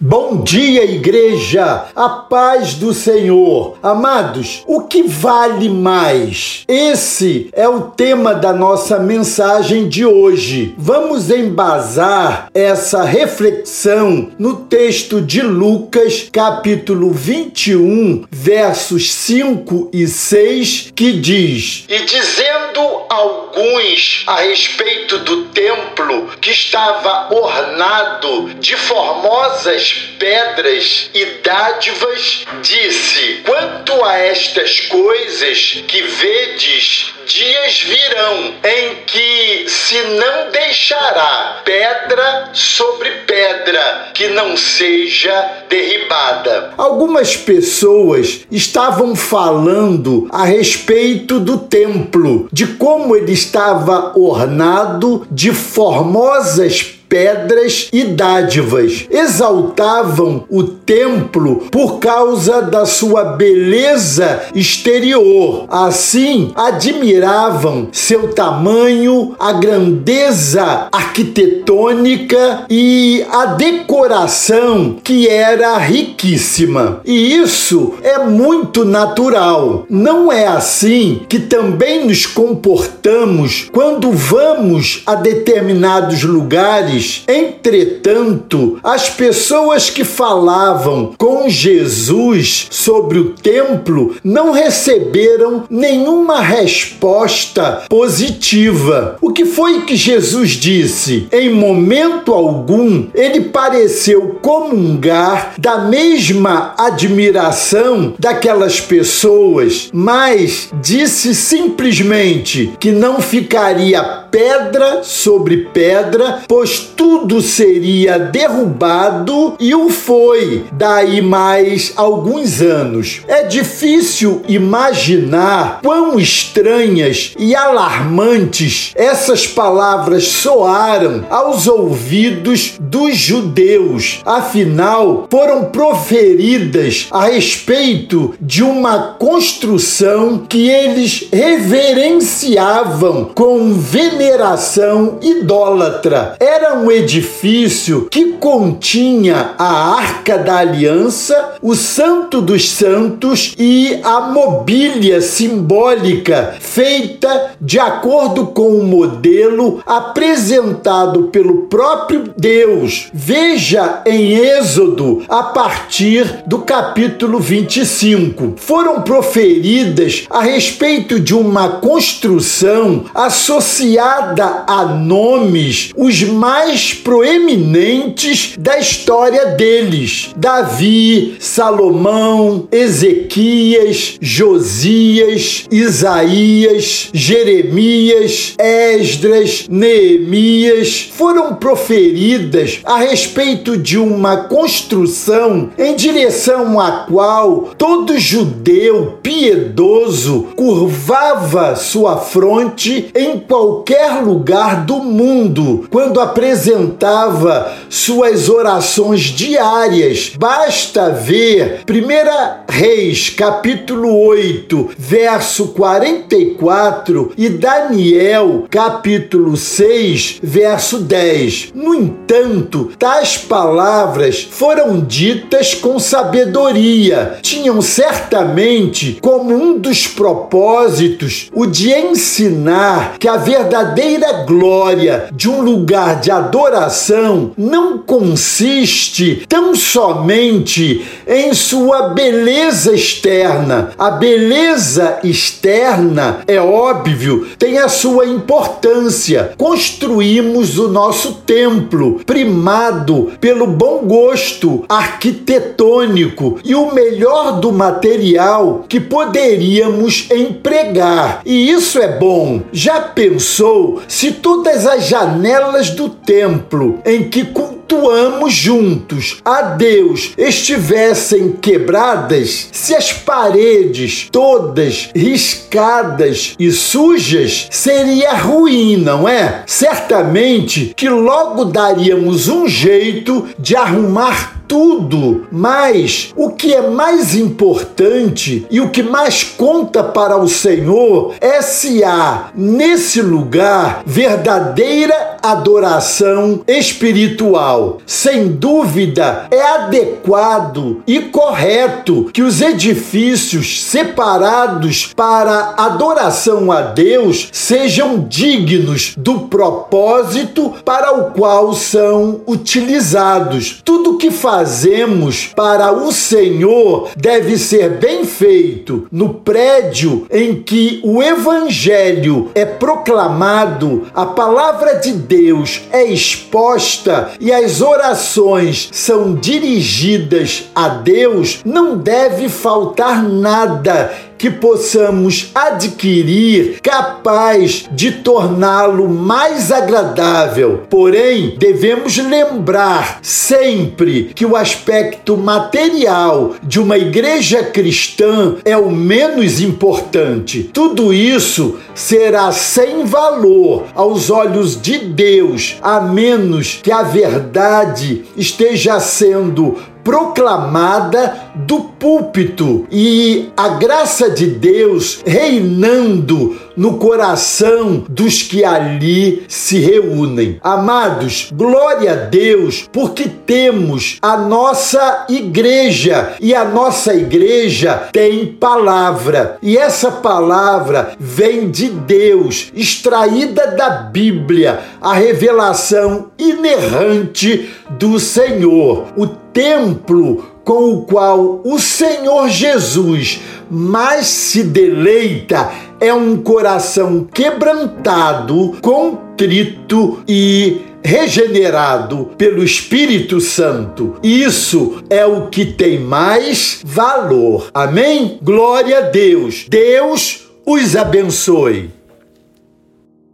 Bom dia, igreja! A paz do Senhor. Amados, o que vale mais? Esse é o tema da nossa mensagem de hoje. Vamos embasar essa reflexão no texto de Lucas, capítulo 21, versos 5 e 6, que diz: E dizendo alguns a respeito do templo que estava ornado de formosas pedras e dádivas, disse: Quanto a estas coisas que vedes, dias virão em que se não deixará pedra sobre pedra que não seja derribada. Algumas pessoas estavam falando a respeito do templo, de como ele estava ornado de formosas pedras e dádivas. Exaltavam o templo por causa da sua beleza exterior. Assim, admiravam seu tamanho, a grandeza arquitetônica e a decoração que era riquíssima. E isso é muito natural. Não é assim que também nos comportamos quando vamos a determinados lugares Entretanto, as pessoas que falavam com Jesus sobre o templo não receberam nenhuma resposta positiva. O que foi que Jesus disse? Em momento algum, ele pareceu comungar da mesma admiração daquelas pessoas, mas disse simplesmente que não ficaria pedra sobre pedra, pois tudo seria derrubado e o foi daí mais alguns anos. É difícil imaginar quão estranhas e alarmantes essas palavras soaram aos ouvidos dos judeus. Afinal, foram proferidas a respeito de uma construção que eles reverenciavam com veneração idólatra. Era era um edifício que continha a Arca da Aliança, o Santo dos Santos e a mobília simbólica feita de acordo com o modelo apresentado pelo próprio Deus. Veja em Êxodo, a partir do capítulo 25. Foram proferidas a respeito de uma construção associada a nomes os mais proeminentes da história deles: Davi, Salomão, Ezequias, Josias, Isaías, Jeremias, Esdras, Neemias foram proferidas a respeito de uma construção em direção à qual todo judeu piedoso curvava sua fronte em qualquer lugar do mundo quando apresentava apresentava suas orações diárias. Basta ver 1 Reis, capítulo 8, verso 44 e Daniel, capítulo 6, verso 10. No entanto, tais palavras foram ditas com sabedoria. Tinham certamente como um dos propósitos o de ensinar que a verdadeira glória de um lugar de adoração não consiste tão somente em sua beleza externa. A beleza externa, é óbvio, tem a sua importância. Construímos o nosso templo, primado pelo bom gosto arquitetônico e o melhor do material que poderíamos empregar. E isso é bom. Já pensou se todas as janelas do templo em que cultuamos juntos a Deus estivessem quebradas, se as paredes todas riscadas e sujas, seria ruim, não é? Certamente que logo daríamos um jeito de arrumar tudo, mas o que é mais importante e o que mais conta para o Senhor é se há nesse lugar verdadeira adoração espiritual. Sem dúvida, é adequado e correto que os edifícios separados para adoração a Deus sejam dignos do propósito para o qual são utilizados. Tudo que fazemos para o Senhor deve ser bem feito no prédio em que o evangelho é proclamado, a palavra de Deus é exposta e as orações são dirigidas a Deus, não deve faltar nada que possamos adquirir capaz de torná-lo mais agradável. Porém, devemos lembrar sempre que o aspecto material de uma igreja cristã é o menos importante. Tudo isso será sem valor aos olhos de Deus, a menos que a verdade esteja sendo proclamada do púlpito e a graça de Deus reinando no coração dos que ali se reúnem. Amados, glória a Deus, porque temos a nossa igreja e a nossa igreja tem palavra. E essa palavra vem de Deus, extraída da Bíblia, a revelação inerrante do Senhor. O templo com o qual o Senhor Jesus mais se deleita é um coração quebrantado, contrito e regenerado pelo Espírito Santo. Isso é o que tem mais valor. Amém? Glória a Deus. Deus os abençoe.